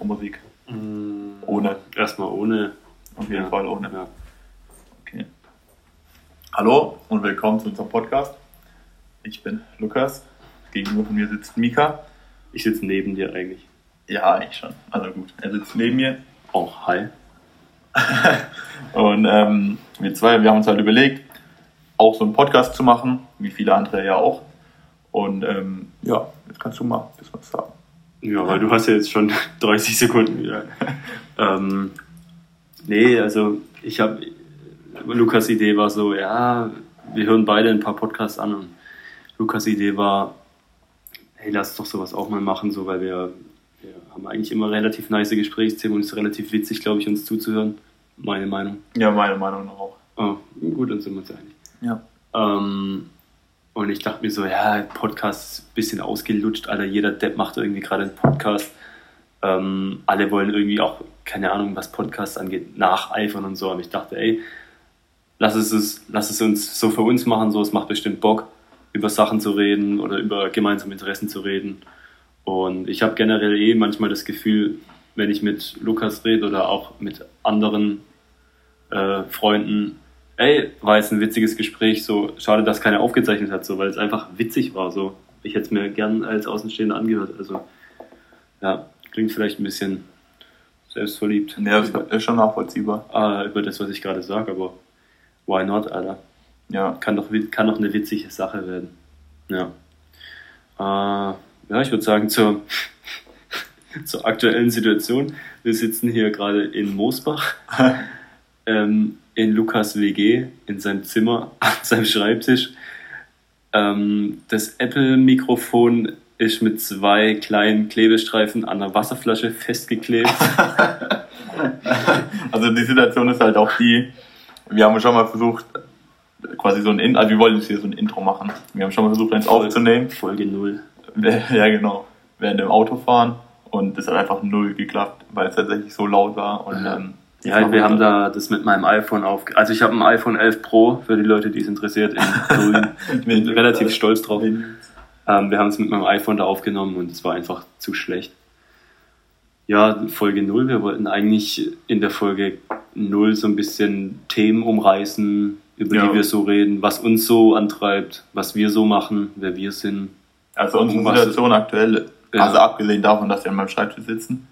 Intro-Musik? Mm, Ohne. Erstmal ohne. Auf jeden Ja. Fall ohne. Ja. Okay. Hallo und willkommen zu unserem Podcast. Ich bin Lukas. Gegenüber von mir sitzt Mika. Ich sitze neben dir eigentlich. Ja, eigentlich schon. Also gut, er sitzt neben mir. Auch hi. Und ähm, wir zwei, wir haben uns halt überlegt, auch so einen Podcast zu machen, wie viele andere ja auch. Und ähm, ja, jetzt kannst du mal ein bisschen was sagen. Ja, weil du hast ja jetzt schon 30 Sekunden wieder. ähm, nee, also ich habe, Lukas Idee war so, ja, wir hören beide ein paar Podcasts an und Lukas Idee war, hey, lass doch sowas auch mal machen, so, weil wir, wir haben eigentlich immer relativ nice Gesprächsthemen und es ist relativ witzig, glaube ich, uns zuzuhören. Meine Meinung. Ja, meine Meinung auch. Oh, gut, dann sind wir uns einig. Ja. Ähm, und ich dachte mir so, ja, Podcast ist ein bisschen ausgelutscht, Alter, jeder Depp macht irgendwie gerade einen Podcast. Ähm, alle wollen irgendwie auch, keine Ahnung, was Podcasts angeht, nacheifern und so. Aber ich dachte, ey, lass es, es, lass es uns so für uns machen, so, es macht bestimmt Bock, über Sachen zu reden oder über gemeinsame Interessen zu reden. Und ich habe generell eh manchmal das Gefühl, wenn ich mit Lukas rede oder auch mit anderen äh, Freunden, ey, war jetzt ein witziges Gespräch, so schade, dass keiner aufgezeichnet hat, so, weil es einfach witzig war, so. Ich hätte es mir gern als Außenstehender angehört, also, ja, klingt vielleicht ein bisschen selbstverliebt Ja, ist schon nachvollziehbar. äh, über das, was ich gerade sage, aber why not, Alter? Ja. Kann doch, kann doch eine witzige Sache werden. Ja. Äh, ja, ich würde sagen, zur, zur aktuellen Situation. Wir sitzen hier gerade in Moosbach, ähm, in Lukas WG, in seinem Zimmer, an seinem Schreibtisch. Ähm, das Apple-Mikrofon ist mit zwei kleinen Klebestreifen an einer Wasserflasche festgeklebt. Also die Situation ist halt auch die, wir haben schon mal versucht, quasi so ein In also wir wollten jetzt hier so ein Intro machen. Wir haben schon mal versucht, eins aufzunehmen. Folge 0. Ja, genau. Während dem Autofahren und das hat einfach null geklappt, weil es tatsächlich so laut war. Und, Ja. ähm, Ja, wir haben da das mit meinem iPhone auf. Also ich habe ein iPhone 11 Pro für die Leute, die es interessiert. Ich bin relativ stolz drauf. Ähm, wir haben es mit meinem iPhone da aufgenommen und es war einfach zu schlecht. Ja, Folge 0. Wir wollten eigentlich in der Folge 0 so ein bisschen Themen umreißen, über Ja. die wir so reden, was uns so antreibt, was wir so machen, wer wir sind. Also unsere Situation aktuell, Ja. also abgesehen davon, dass wir an meinem Schreibtisch sitzen,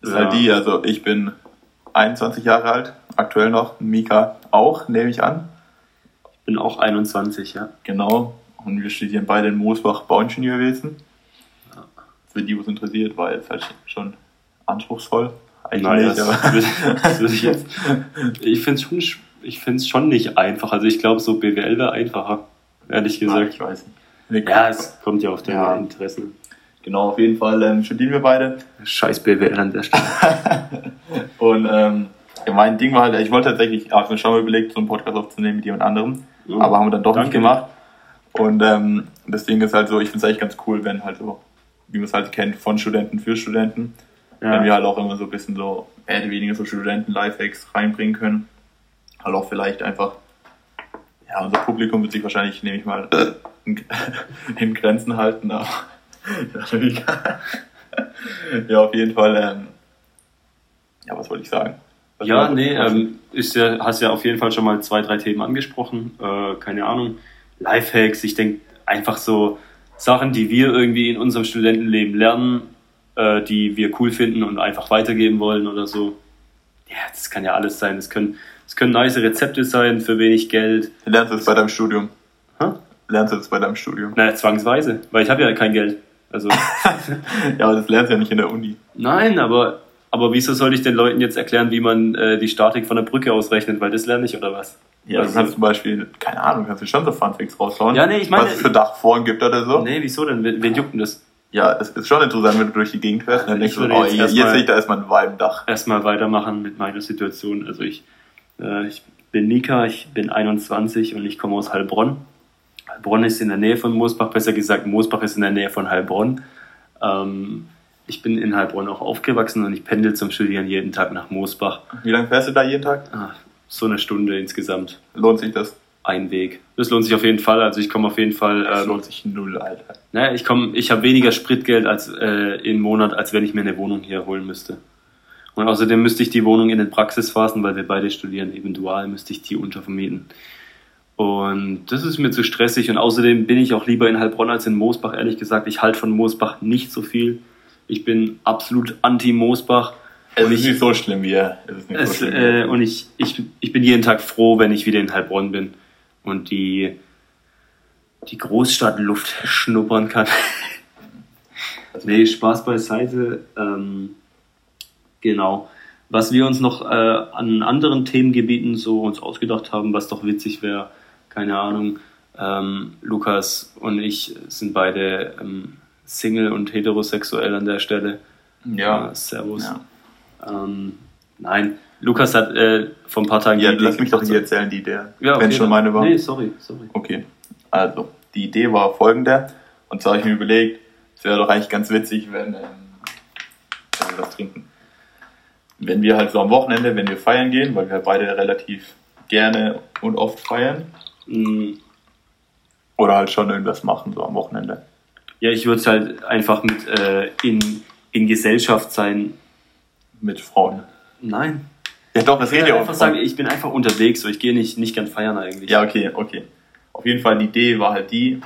ist Ja. halt die, also ich bin 21 Jahre alt, aktuell noch, Mika auch, nehme ich an. Ich bin auch 21, ja. Genau. Und wir studieren beide in Moosbach Bauingenieurwesen. Für die, was interessiert, war jetzt halt schon anspruchsvoll. Eigentlich Naja, nicht, das, aber würde, das würde ich jetzt. Ich finde es schon, sch- ich find's schon nicht einfach. Also ich glaube, so BWL wäre einfacher, ehrlich Ja, gesagt. ich weiß nicht. Ja, es kommt ja auf deine Ja. Interessen. Genau, auf jeden Fall ähm, studieren wir beide. Scheiß BWL an der Stelle. Und ähm, ja, mein Ding war halt, ich wollte tatsächlich, ich habe mir schon mal überlegt, so einen Podcast aufzunehmen mit jemand anderem, Mhm. aber haben wir dann doch nicht Danke. gemacht. Und ähm, das Ding ist halt so, ich finde es eigentlich ganz cool, wenn halt so, wie man es halt kennt, von Studenten für Studenten, wenn wir Ja. halt auch immer so ein bisschen so, mehr oder weniger so Studenten-Lifehacks reinbringen können. Halt auch vielleicht einfach, ja, unser Publikum wird sich wahrscheinlich, nehme ich mal, in, in Grenzen halten, aber ja, auf jeden Fall, ähm, ja, was wollte ich sagen? Was Ja, nee, ähm, ist ja, hast ja auf jeden Fall schon mal zwei, drei Themen angesprochen. Äh, keine Ahnung. Lifehacks, ich denke einfach so Sachen, die wir irgendwie in unserem Studentenleben lernen, äh, die wir cool finden und einfach weitergeben wollen oder so. Ja, das kann ja alles sein. Es können, es können nice Rezepte sein für wenig Geld. Lernst du das bei deinem Studium? Hä? Lernst du das bei deinem Studium? Naja, zwangsweise, weil ich habe ja kein Geld. Also, Ja, aber das lernst du ja nicht in der Uni. nein, aber, aber wieso soll ich den Leuten jetzt erklären, wie man äh, die Statik von der Brücke ausrechnet? Weil das lerne ich oder was? Ja, du Also- kannst zum Beispiel, keine Ahnung, kannst du schon so Funfacts raushauen. Ja, nee, ich meine- Was es für Dachforen gibt oder so. Nee, wieso denn? Wen, wen juckt denn das? Ja, es ist schon interessant, wenn du durch die Gegend fährst und dann denkst du, oh, jetzt mal- sehe ich da erstmal ein Weibendach. Erstmal weitermachen mit meiner Situation. Also ich, äh, ich bin Nika, ich bin 21 und ich komme aus Heilbronn. Heilbronn ist in der Nähe von Moosbach, besser gesagt, Moosbach ist in der Nähe von Heilbronn. Ähm, ich bin in Heilbronn auch aufgewachsen und ich pendel zum Studieren jeden Tag nach Moosbach. Wie lange fährst du da jeden Tag? Ah, so eine Stunde insgesamt. Lohnt sich das? ein Weg. Das lohnt sich auf jeden Fall. Also ich komme auf jeden Fall. Das Ähm, lohnt sich null, Alter. naja, ich komme, ich habe weniger Spritgeld als äh, im Monat, als wenn ich mir eine Wohnung hier holen müsste. Und außerdem müsste ich die Wohnung in den Praxisphasen, weil wir beide studieren, eben dual, müsste ich die untervermieten. Und das ist mir zu stressig. Und außerdem bin ich auch lieber in Heilbronn als in Moosbach. Ehrlich gesagt, ich halte von Moosbach nicht so viel. Ich bin absolut anti-Moosbach. Es ist ich- nicht so schlimm wie er. Es so schlimm. äh, und ich, ich, ich bin jeden Tag froh, wenn ich wieder in Heilbronn bin und die, die Großstadtluft schnuppern kann. nee, Spaß beiseite. Ähm, genau. Was wir uns noch äh, an anderen Themengebieten so uns ausgedacht haben, was doch witzig wäre, keine Ahnung. Ähm, Lukas und ich sind beide ähm, Single und heterosexuell an der Stelle. ja. Äh, servus. ja. Ähm, nein, Lukas hat äh, vor ein paar Tagen. ja, lass mich doch hier erzählen, die Idee. Ja, Wenn okay, schon meine war. Nee, sorry, sorry. Okay, also die Idee war folgende. Und zwar habe ich mir überlegt, es wäre doch eigentlich ganz witzig, wenn, ähm, wenn wir was trinken. Wenn wir halt so am Wochenende, wenn wir feiern gehen, weil wir beide relativ gerne und oft feiern, Mm, oder halt schon irgendwas machen, so am Wochenende. Ja, ich würde halt einfach mit äh, in, in Gesellschaft sein. Mit Frauen. Nein. Ja doch, das Ich geht ja einfach auch. sagen, ich bin einfach unterwegs, so ich gehe nicht, nicht gern feiern eigentlich. Ja, okay, okay. Auf jeden Fall, die Idee war halt die,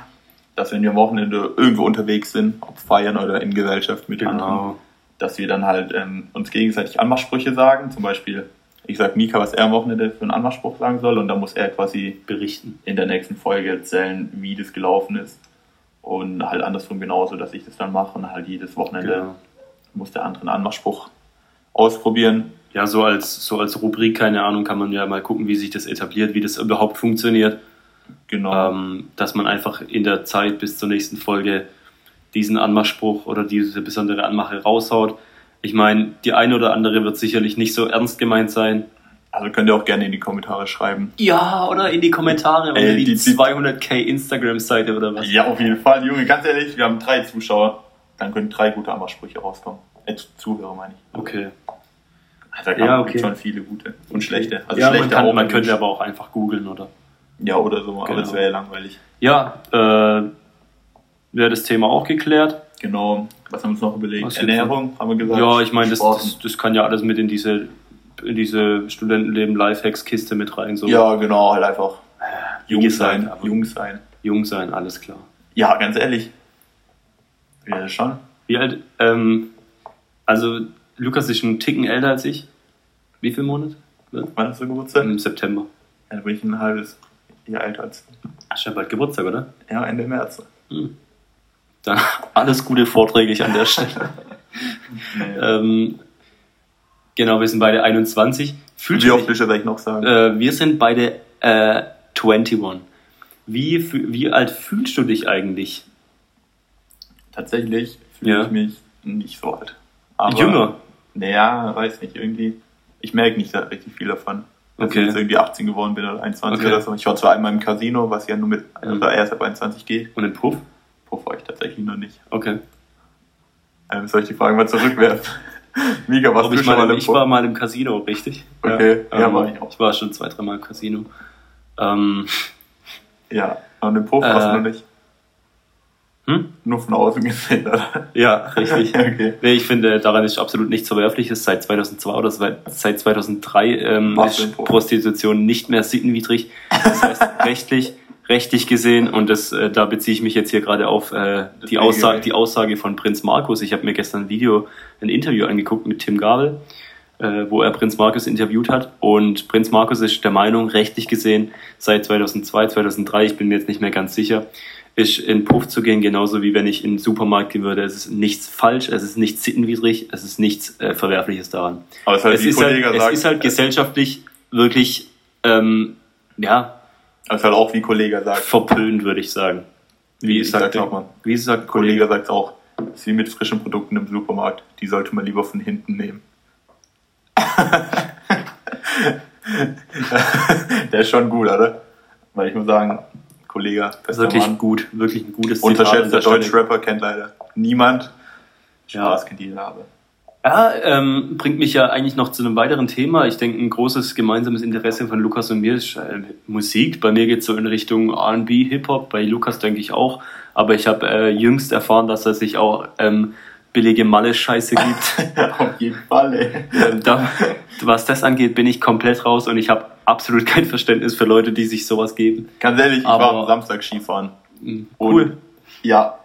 dass wenn wir am Wochenende irgendwo unterwegs sind, ob feiern oder in Gesellschaft mit anderen, genau. dass wir dann halt ähm, uns gegenseitig Anmachsprüche sagen. Zum Beispiel, ich sag Mika, was er am Wochenende für einen Anmachspruch sagen soll und dann muss er quasi Berichten. in der nächsten Folge erzählen, wie das gelaufen ist. Und halt andersrum genauso, dass ich das dann mache und halt jedes Wochenende Genau. muss der andere einen Anmachspruch ausprobieren. Ja, so als, so als Rubrik, keine Ahnung, kann man ja mal gucken, wie sich das etabliert, wie das überhaupt funktioniert. Genau. ähm, dass man einfach in der Zeit bis zur nächsten Folge diesen Anmachspruch oder diese besondere Anmache raushaut. Ich meine, die eine oder andere wird sicherlich nicht so ernst gemeint sein. Also könnt ihr auch gerne in die Kommentare schreiben. Ja, oder in die Kommentare unter Ey, die, die- die- 200k Instagram-Seite oder was. Ja, auf jeden Fall, Junge, ganz ehrlich, wir haben drei Zuschauer. Dann können drei gute Anmachsprüche rauskommen. Äh, Zuhörer meine ich. Okay. Also, da Ja, ja, okay. schon viele gute und schlechte. Also ja, schlechte man, kann, auch man könnte aber auch einfach googeln, oder? Ja, oder so, Genau. aber das wäre ja langweilig. Ja, äh, wäre das Thema auch geklärt. Genau. Was haben wir uns noch überlegt? Ernährung, haben wir gesagt. Ja, ich meine, das, das, das kann ja alles mit in diese, in diese Studentenleben-Lifehacks-Kiste mit rein. So Ja, genau, halt einfach Wie jung gesagt, sein. aber- Jung sein. jung sein, alles klar. Ja, ganz ehrlich. Ja, schon. Wie alt? Ähm, also, Lukas ist schon einen Ticken älter als ich. Wie viel Monat? Wann hast du Geburtstag? Im September. Ja, dann bin ich ein halbes Jahr älter als du. Hast ja bald Geburtstag, oder? Ja, Ende März. Hm. Dann alles Gute vorträglich an der Stelle. Ähm, genau, wir sind beide 21. Fühlst Wie oft willst du das noch sagen? äh, wir sind beide äh, 21. Wie, wie alt fühlst du dich eigentlich? Tatsächlich fühle Ja. ich mich nicht so alt. Aber, Jünger? Naja, weiß nicht, irgendwie. Ich merke nicht richtig viel davon. Dass Okay. ich jetzt irgendwie 18 geworden bin oder 21 Okay. oder so. Ich war zwar einmal im Casino, was ja nur mit, also Mhm. erst ab 21 geht. Und im Puff? Puff war ich tatsächlich noch nicht. Okay. Ähm, soll ich die Frage mal zurückwerfen? Mika, warst Ob du ich, schon mal, im ich Puff? war mal im Casino, richtig? Okay, ja, ähm, war ich auch. Ich war schon zwei, dreimal im Casino. Ähm, Ja, und im Puff warst Äh, du noch nicht. hm? Nur von außen gesehen, oder? Ja, richtig. okay. Nee, ich finde, daran ist absolut nichts Verwerfliches. Seit 2002 oder seit seit 2003 ähm, Warst ist? Prostitution nicht mehr sittenwidrig. Das heißt, rechtlich, rechtlich gesehen, und das, äh, da beziehe ich mich jetzt hier gerade auf äh, die, Aussage, die Aussage von Prinz Markus. Ich habe mir gestern ein Video, ein Interview angeguckt mit Tim Gabel, äh, wo er Prinz Markus interviewt hat. Und Prinz Markus ist der Meinung, rechtlich gesehen, seit 2002, 2003, ich bin mir jetzt nicht mehr ganz sicher, ist in Puff zu gehen, genauso wie wenn ich in den Supermarkt gehen würde. Es ist nichts falsch, es ist nichts sittenwidrig, es ist nichts äh, Verwerfliches daran. Aber es, halt, es, ist halt, es sagt, ist halt gesellschaftlich wirklich, ähm, ja, ist halt auch wie Kollege sagt. verpönt, würde ich sagen. Wie Ich sagt, sag nochmal. wie sagt Kollege Kollege? sagt auch, es ist wie mit frischen Produkten im Supermarkt. Die sollte man lieber von hinten nehmen. Der ist schon gut, oder? Weil ich muss sagen, Kollege, Wirklich Mann. gut, wirklich ein gutes Unterschätzter. Deutsch-Rapper kennt leider niemand. Ja. Spaß kennt jeder, aber Ja, ähm, bringt mich ja eigentlich noch zu einem weiteren Thema. Ich denke, ein großes gemeinsames Interesse von Lukas und mir ist äh, Musik. Bei mir geht es so in Richtung RB, Hip-Hop, bei Lukas denke ich auch. Aber ich habe äh, jüngst erfahren, dass er sich auch ähm, billige Malle-Scheiße gibt. Auf jeden Fall, ey. ähm, da, was das angeht, bin ich komplett raus und ich habe absolut kein Verständnis für Leute, die sich sowas geben. Ganz ehrlich, ich Aber- war am Samstag Skifahren. Mhm. Und Cool. Ja,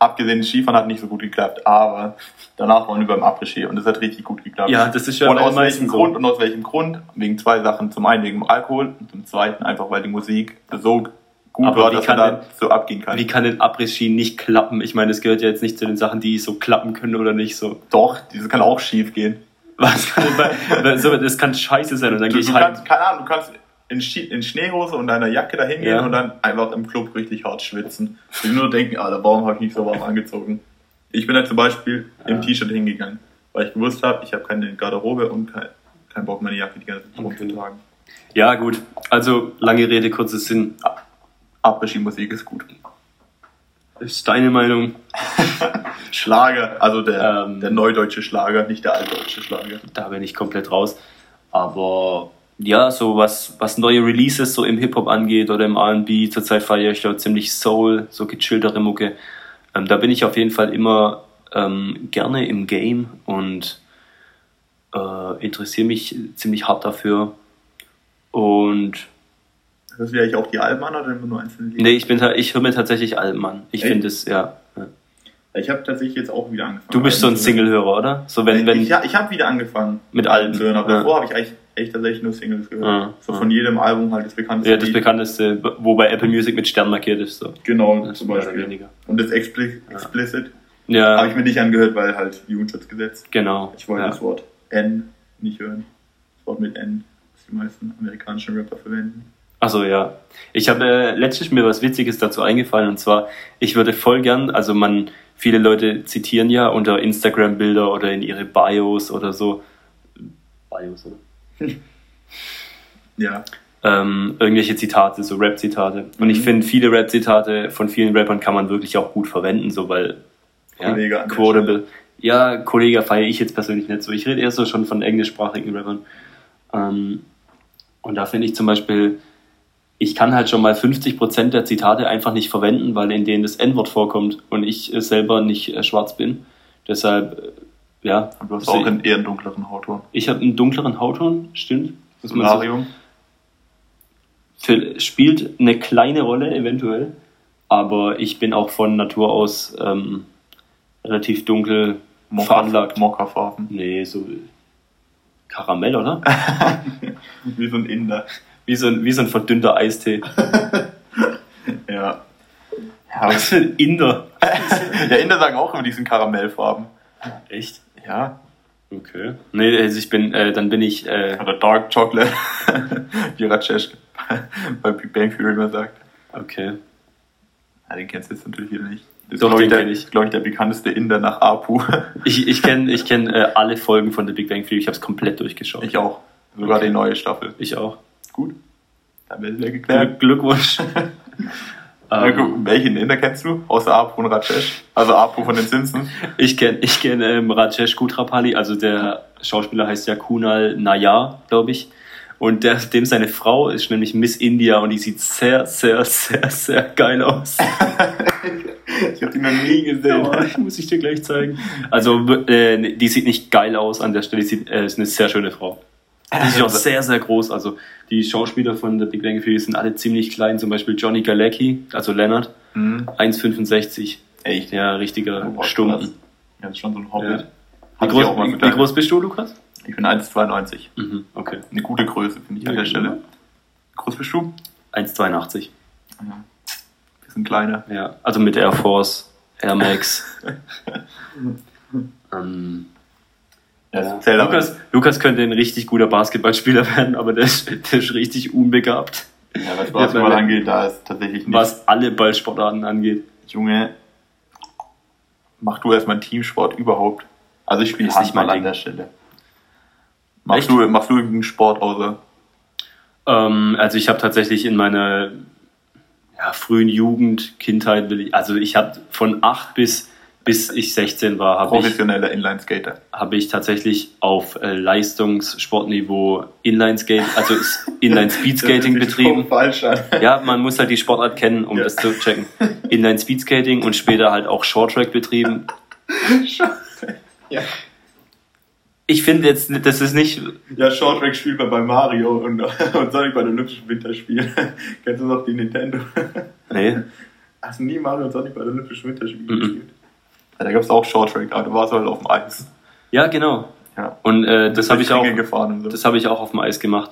abgesehen, das Skifahren hat nicht so gut geklappt, aber danach waren wir beim Après-Ski und das hat richtig gut geklappt. Ja, das ist ja und aus welchem so. Grund und aus welchem Grund? Wegen zwei Sachen. Zum einen wegen Alkohol und zum zweiten einfach, weil die Musik so gut Aber war, dass kann man da so abgehen kann. Wie kann denn Après-Ski nicht klappen? Ich meine, es gehört ja jetzt nicht zu den Sachen, die so klappen können oder nicht so. Doch, das kann auch schief gehen. Was kann das kann scheiße sein und dann gehe ich halt. kannst, keine Ahnung, du kannst in, Ski, in Schneehose und deiner Jacke da hingehen Ja. und dann einfach im Club richtig hart schwitzen. Und nur denken, Alter, warum habe ich mich so warm angezogen? Ich bin dann zum Beispiel im Ja. T-Shirt hingegangen, weil ich gewusst habe, ich habe keine Garderobe und kein, keinen Bock, meine Jacke die ganze Zeit Okay. rumzutragen. Ja, gut. Also, lange Rede, kurzer Sinn. Après-Ski-Musik ist gut. Ist deine Meinung? Schlager, also der, Ähm. der neudeutsche Schlager, nicht der altdeutsche Schlager. Da bin ich komplett raus. Aber ja, so was, was neue Releases so im Hip-Hop angeht oder im RB, zurzeit feiere ich da ziemlich Soul, so gechilltere Mucke. Ähm, da bin ich auf jeden Fall immer ähm, gerne im Game und äh, interessiere mich ziemlich hart dafür. Und Das wäre ich auch die Alben an oder immer nur einzelne Lieder? nee, ich bin ich höre mir tatsächlich Alben an. Ich finde es, ja. ja. Ich habe tatsächlich jetzt auch wieder angefangen. Du bist so ein. Single-Hörer, oder? So wenn, wenn, ich ja, ich habe wieder angefangen Mit Alben. zu hören, aber Ja. davor habe ich eigentlich echt tatsächlich nur Singles gehört. Ah, so ah. von jedem Album halt das bekannteste. ja, das Lied. bekannteste, wo bei Apple Music mit Stern markiert ist. So. Genau, Das zum Beispiel. weniger. Und das Expli Explicit Ja, habe ich mir nicht angehört, weil halt Jugendschutzgesetz. genau. Ich wollte ja. das Wort N nicht hören. Das Wort mit N, das die meisten amerikanischen Rapper verwenden. Also ja. Ich habe äh, letztens mir was Witziges dazu eingefallen und zwar, ich würde voll gern, also man, viele Leute zitieren ja unter Instagram-Bilder oder in ihre Bios oder so. Bios, oder? Ja, Ähm, irgendwelche Zitate, so Rap-Zitate. Und Mhm. ich finde, viele Rap-Zitate von vielen Rappern kann man wirklich auch gut verwenden, so weil ja, Kollege quotable. Ja, Kollege feiere ich jetzt persönlich nicht so. Ich rede eher so schon von englischsprachigen Rappern. Ähm, und da finde ich zum Beispiel, ich kann halt schon mal 50% der Zitate einfach nicht verwenden, weil in denen das N-Wort vorkommt und ich selber nicht äh, schwarz bin. Deshalb, äh, ja. und du hast deswegen- auch einen eher einen dunkleren Hautton. ich habe einen dunkleren Hautton, stimmt. So- Solarium. Für, spielt eine kleine Rolle eventuell, aber ich bin auch von Natur aus ähm, relativ dunkel veranlagt. Mokkafarben. Nee, so Karamell, oder? Wie so ein Inder. Wie so ein, wie so ein verdünnter Eistee. Ja. Ja, Was für ein Inder. ja, Inder sagen auch immer diesen Karamellfarben. Echt? Ja. Okay. Nee, also ich bin, äh, dann bin ich, äh, Oder Dark Chocolate. Wie Rajesh bei Big Bang Theory immer sagt. okay. Ja, den kennst du jetzt natürlich wieder nicht. Das ist, glaube ich, glaub ich, der bekannteste Inder nach Apu. Ich, ich kenne ich kenn, äh, alle Folgen von The Big Bang Theory, ich habe es komplett durchgeschaut. ich auch. Sogar Okay. die neue Staffel. Ich auch. Gut. Dann wäre es ja geklärt. Glück, Glückwunsch. Ähm, welchen Inder kennst du? Außer Apu und Rajesh. Also Apu von den Simpsons. Ich kenne ich kenn, ähm, Rajesh Kutrapali, also der Schauspieler heißt ja Kunal Nayar, glaube ich. Und der, dem seine Frau ist nämlich Miss India und die sieht sehr, sehr, sehr, sehr geil aus. Ich habe die noch nie gesehen. Ja, muss ich dir gleich zeigen. Also, äh, die sieht nicht geil aus an der Stelle, die sieht, äh, ist eine sehr schöne Frau. Die ist auch sehr, sehr groß. Also, die Schauspieler von der Big Bang Theory sind alle ziemlich klein. Zum Beispiel Johnny Galecki, also Leonard, Mhm. 1,65. Echt? Ja, richtiger Oh. Stumpen. Ja, das ist schon so ein Hobbit. Ja. Wie groß, wie, wie groß bist du, Lukas? Ich bin 1,92. Mhm, okay. Eine gute Größe, finde ich an der Stelle. Wie groß bist du? 1,82. Ja. Bisschen kleiner. Ja, also mit Air Force, Air Max. ähm, Ja, ja. Lukas, Lukas könnte ein richtig guter Basketballspieler werden, aber der ist, der ist richtig unbegabt, Ja, was Basketball angeht, da ist tatsächlich nicht. was alle Ballsportarten angeht. Junge, mach du erstmal einen Teamsport überhaupt. Also ich spiele nicht Handball an Ding. der Stelle. Machst Echt? du, machst du irgendeinen Sport außer? Ähm, also ich habe tatsächlich in meiner ja, frühen Jugend, Kindheit, also ich habe von 8 bis bis ich 16 war, habe ich, Professioneller Inline-Skater. habe ich tatsächlich auf äh, Leistungssportniveau Inline-Skate, also s- Inline-Speedskating Das hört sich betrieben. falsch an. Ja, man muss halt die Sportart kennen, um Ja. das zu checken. Inline-Speedskating und später halt auch Short-Track betrieben. ja. Ich finde jetzt, das ist nicht, Ja, Shorttrack spielt man bei Mario und, und Sonic bei den Olympischen Winterspielen. Kennst du noch die Nintendo? nee, Hast du nie Mario und Sonic bei den Olympischen Winterspielen Mhm. gespielt? Ja, da gab es auch Shorttrack, aber da war es halt auf dem Eis. ja genau. Ja. Und äh, das habe ich auch, so. das habe ich auch auf dem Eis gemacht.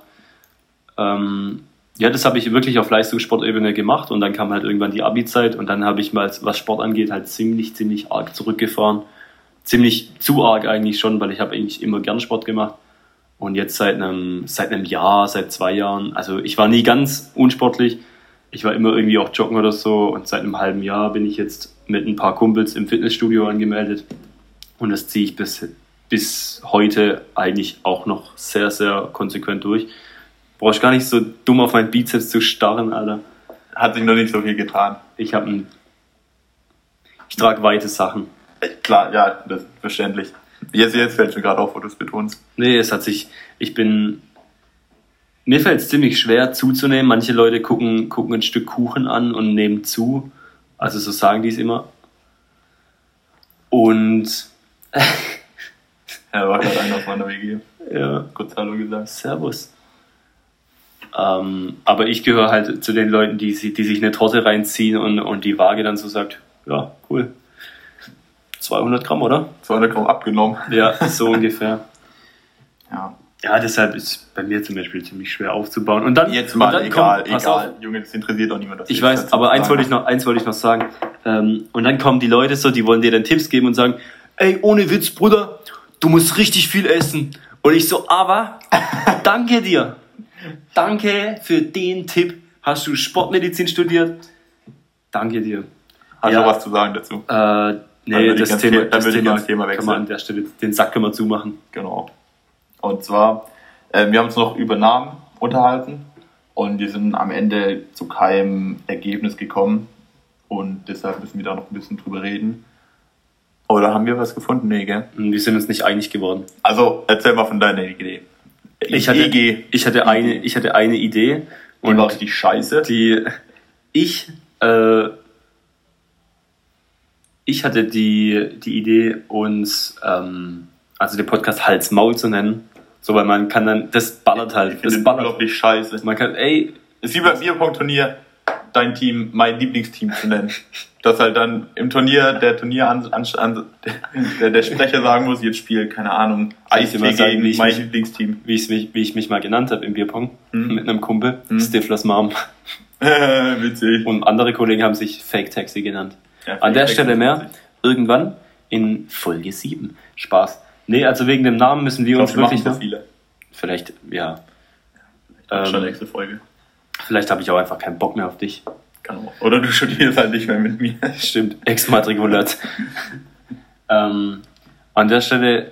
Ähm, ja, das habe ich wirklich auf Leistungssportebene gemacht und dann kam halt irgendwann die Abi-Zeit und dann habe ich mal, was Sport angeht, halt ziemlich, ziemlich arg zurückgefahren. Ziemlich zu arg eigentlich schon, weil ich habe eigentlich immer gern Sport gemacht. Und jetzt seit einem, seit einem Jahr, seit zwei Jahren, also ich war nie ganz unsportlich. Ich war immer irgendwie auch joggen oder so und seit einem halben Jahr bin ich jetzt mit ein paar Kumpels im Fitnessstudio angemeldet. Und das ziehe ich bis, bis heute eigentlich auch noch sehr, sehr konsequent durch. Brauchst gar nicht so dumm auf meinen Bizeps zu starren, Alter. Hat sich noch nicht so viel getan. Ich habe ein. Ich trage weite Sachen. Äh, Klar, ja, das verständlich. Jetzt, jetzt fällt mir gerade auf, wo du es betonst. Nee, es hat sich. Ich bin. Mir fällt es ziemlich schwer zuzunehmen. Manche Leute gucken, gucken ein Stück Kuchen an und nehmen zu. Also so sagen die es immer. Und. Ja, war gerade einer aus meiner WG. ja, Kurz Hallo gesagt. Servus. Ähm, aber ich gehöre halt zu den Leuten, die, die sich eine Torte reinziehen und, und die Waage dann so sagt, ja, cool. 200 Gramm, oder? 200 Gramm abgenommen. Ja, so ungefähr. Ja. Ja, deshalb ist bei mir zum Beispiel ziemlich schwer aufzubauen. Und dann Jetzt und mal dann egal, pass egal. Auf, Junge, das interessiert auch niemand. ich weiß, aber eins wollte ich noch, eins wollte ich noch sagen. Ähm, und dann kommen die Leute so, die wollen dir dann Tipps geben und sagen, ey, ohne Witz, Bruder, du musst richtig viel essen. Und ich so, aber danke dir. Danke für den Tipp. Hast du Sportmedizin studiert? Danke dir. Hast Ja. du was zu sagen dazu? Äh, nee, das Thema, das würde ich Thema, das Thema kann man an der Stelle, den Sack können wir zumachen. Genau. Und zwar, äh, wir haben uns noch über Namen unterhalten und wir sind am Ende zu keinem Ergebnis gekommen und deshalb müssen wir da noch ein bisschen drüber reden. Oder haben wir was gefunden? Nee, gell? Und Wir sind uns nicht einig geworden. Also, erzähl mal von deiner Idee. Ich hatte, EG, ich hatte eine, ich hatte eine Idee und war richtig scheiße. die ich äh, ich hatte die die Idee uns ähm, also den Podcast Hals Maul zu nennen, so weil man kann dann das ballert halt, das ballert. unglaublich scheiße. Man kann ey Es ist wie beim Bierpong-Turnier, dein Team, mein Lieblingsteam zu nennen. Dass halt dann im Turnier der Turnier an, an, der, der Sprecher sagen muss, jetzt spielt, keine Ahnung, sagen, gegen wie ich mein mich- Lieblingsteam. wie ich mich wie ich mich mal genannt habe im Bierpong Hm. mit einem Kumpel, Hm. Stiflers Mom Witzig. und andere Kollegen haben sich Fake Taxi genannt. Ja, An der Fake Stelle mehr irgendwann in Folge 7. Spaß. Nee, also wegen dem Namen müssen wir Ich uns wir machen wirklich so noch, viele. vielleicht ja, Ähm, Schon nächste Folge. vielleicht habe ich auch einfach keinen Bock mehr auf dich. Kann auch. Oder du studierst halt nicht mehr mit mir. Stimmt, exmatrikuliert. ähm, an der Stelle,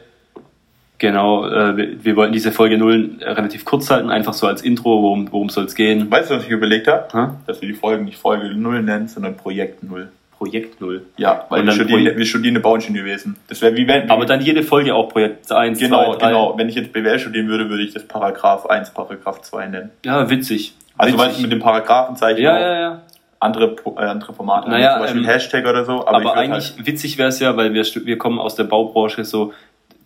genau, äh, wir, wir wollten diese Folge 0 relativ kurz halten, einfach so als Intro, worum, worum soll es gehen. Weißt du, was ich überlegt habe? Dass wir die Folgen nicht Folge 0 nennen, sondern Projekt 0. Projekt 0. Ja, weil wir studieren, Projekt- wir studieren Bauingenieurwesen. Das wäre wie wenn. Aber dann jede Folge auch Projekt 1, genau, 2, 3. genau. Wenn ich jetzt BWL studieren würde, würde ich das Paragraph 1, Paragraph 2 nennen. Ja, witzig. Also witzig. mit dem Paragraphenzeichen ja, auch ja, ja. andere, äh, andere Formate. Naja, zum Beispiel ähm, Hashtag oder so. Aber, Aber, würd eigentlich Halt, witzig wäre es ja, weil wir, wir kommen aus der Baubranche so,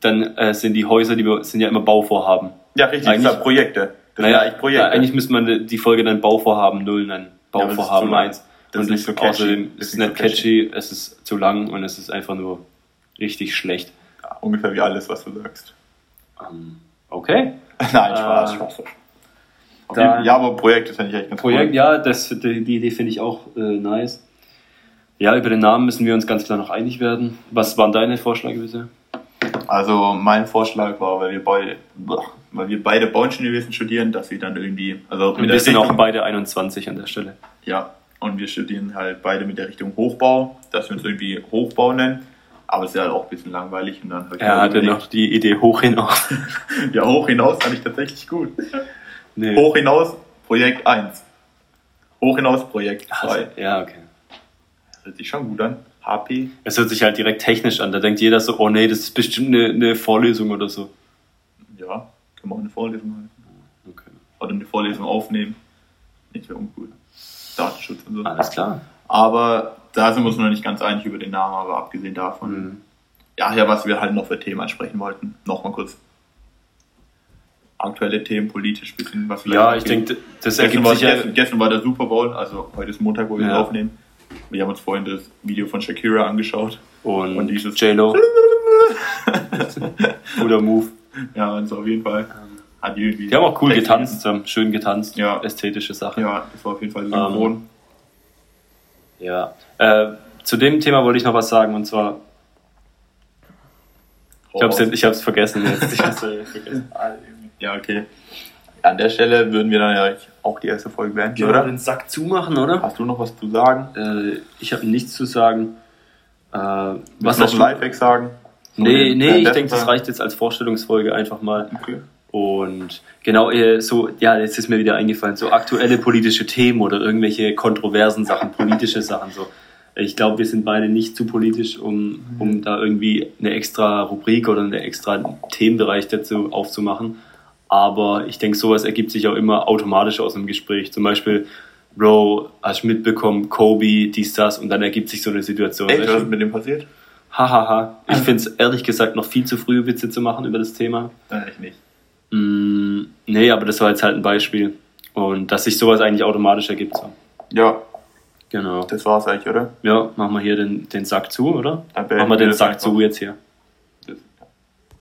dann äh, sind die Häuser, die wir, sind ja immer Bauvorhaben. ja, richtig, das eigentlich- sind ja Projekte. Das naja, sind ja eigentlich Projekte. ja, eigentlich müsste man die Folge dann Bauvorhaben 0 nennen. das Bauvorhaben lang. 1. Das und ist nicht so catchy. außerdem ist es nicht catchy, es ist zu lang und es ist einfach nur richtig schlecht. Ja, ungefähr wie alles, was du sagst. Ähm, okay. Nein, Spaß, Äh, Spaß. Dann- Ja, aber Projekte finde ich echt ganz Projekt, cool. ja, das, die, die Idee finde ich auch äh, nice. Ja, über den Namen müssen wir uns ganz klar noch einig werden. Was waren deine Vorschläge bitte? Also mein Vorschlag war, weil wir beide, weil wir beide Bauingenieurwesen studieren, dass wir dann irgendwie, also Und wir sind auch beide 21 an der Stelle. ja, und wir studieren halt beide mit der Richtung Hochbau, dass wir uns irgendwie Hochbau nennen. Aber es ist ja halt auch ein bisschen langweilig und dann ich Er hatte noch die Idee hoch hinaus. Ja, hoch hinaus fand ich tatsächlich gut. Nee. Hoch hinaus, Projekt 1. Hoch hinaus, Projekt 2. Also, ja, okay. Das hört sich schon gut an. HP. Es hört sich halt direkt technisch an. Da denkt jeder so, oh nee, das ist bestimmt eine, eine Vorlesung oder so. Ja, können wir auch eine Vorlesung halten. Okay. Oder eine Vorlesung aufnehmen. Nicht mehr uncool. Datenschutz und so. Alles klar. Aber da sind wir uns noch nicht ganz einig über den Namen, aber abgesehen davon. Mhm. Ja, ja, was wir halt noch für Themen ansprechen wollten. Nochmal kurz. Aktuelle Themen, politisch bisschen, was vielleicht Ja, ich denke, das Gestern ergibt war, sich ja. gestern, gestern war der Super Bowl, also heute ist Montag, wo wir Ja. aufnehmen. Wir haben uns vorhin das Video von Shakira angeschaut. Und, Und dieses- J-Lo, guter Move. Ja, also auf jeden Fall. Hat irgendwie Die haben auch cool getanzt, haben schön getanzt. Ja. Ästhetische Sache. Ja, das war auf jeden Fall synchron. Ja. Äh, zu dem Thema wollte ich noch was sagen und zwar, ich hab's, jetzt- ich hab's vergessen jetzt. Ich hab's äh, vergessen. Ja, okay. An der Stelle würden wir dann ja auch die erste Folge beenden, wir oder? den Sack zumachen, oder? Hast du noch was zu sagen? Äh, ich habe nichts zu sagen. Äh, was noch? Lifehack sagen? Nee, nee, ich denke, das reicht jetzt als Vorstellungsfolge einfach mal. Okay. Und genau, äh, so, ja, jetzt ist mir wieder eingefallen, so aktuelle politische Themen oder irgendwelche kontroversen Sachen, politische Sachen, so. Ich glaube, wir sind beide nicht zu politisch, um, um da irgendwie eine extra Rubrik oder einen extra Themenbereich dazu aufzumachen. Aber ich denke, sowas ergibt sich auch immer automatisch aus einem Gespräch. Zum Beispiel, Bro, hast du mitbekommen, Kobe, dies, das, und dann ergibt sich so eine Situation. Echt, was ist mit dem passiert? Hahaha. Ich finde es ehrlich gesagt noch viel zu früh, Witze zu machen über das Thema. Nein, ich nicht. Mm, nee, aber das war jetzt halt ein Beispiel. Und dass sich sowas eigentlich automatisch ergibt. So. Ja, Genau. das war's eigentlich, oder? Ja, machen wir hier den, den Sack zu, oder? Machen wir den Sack einfach. zu jetzt hier.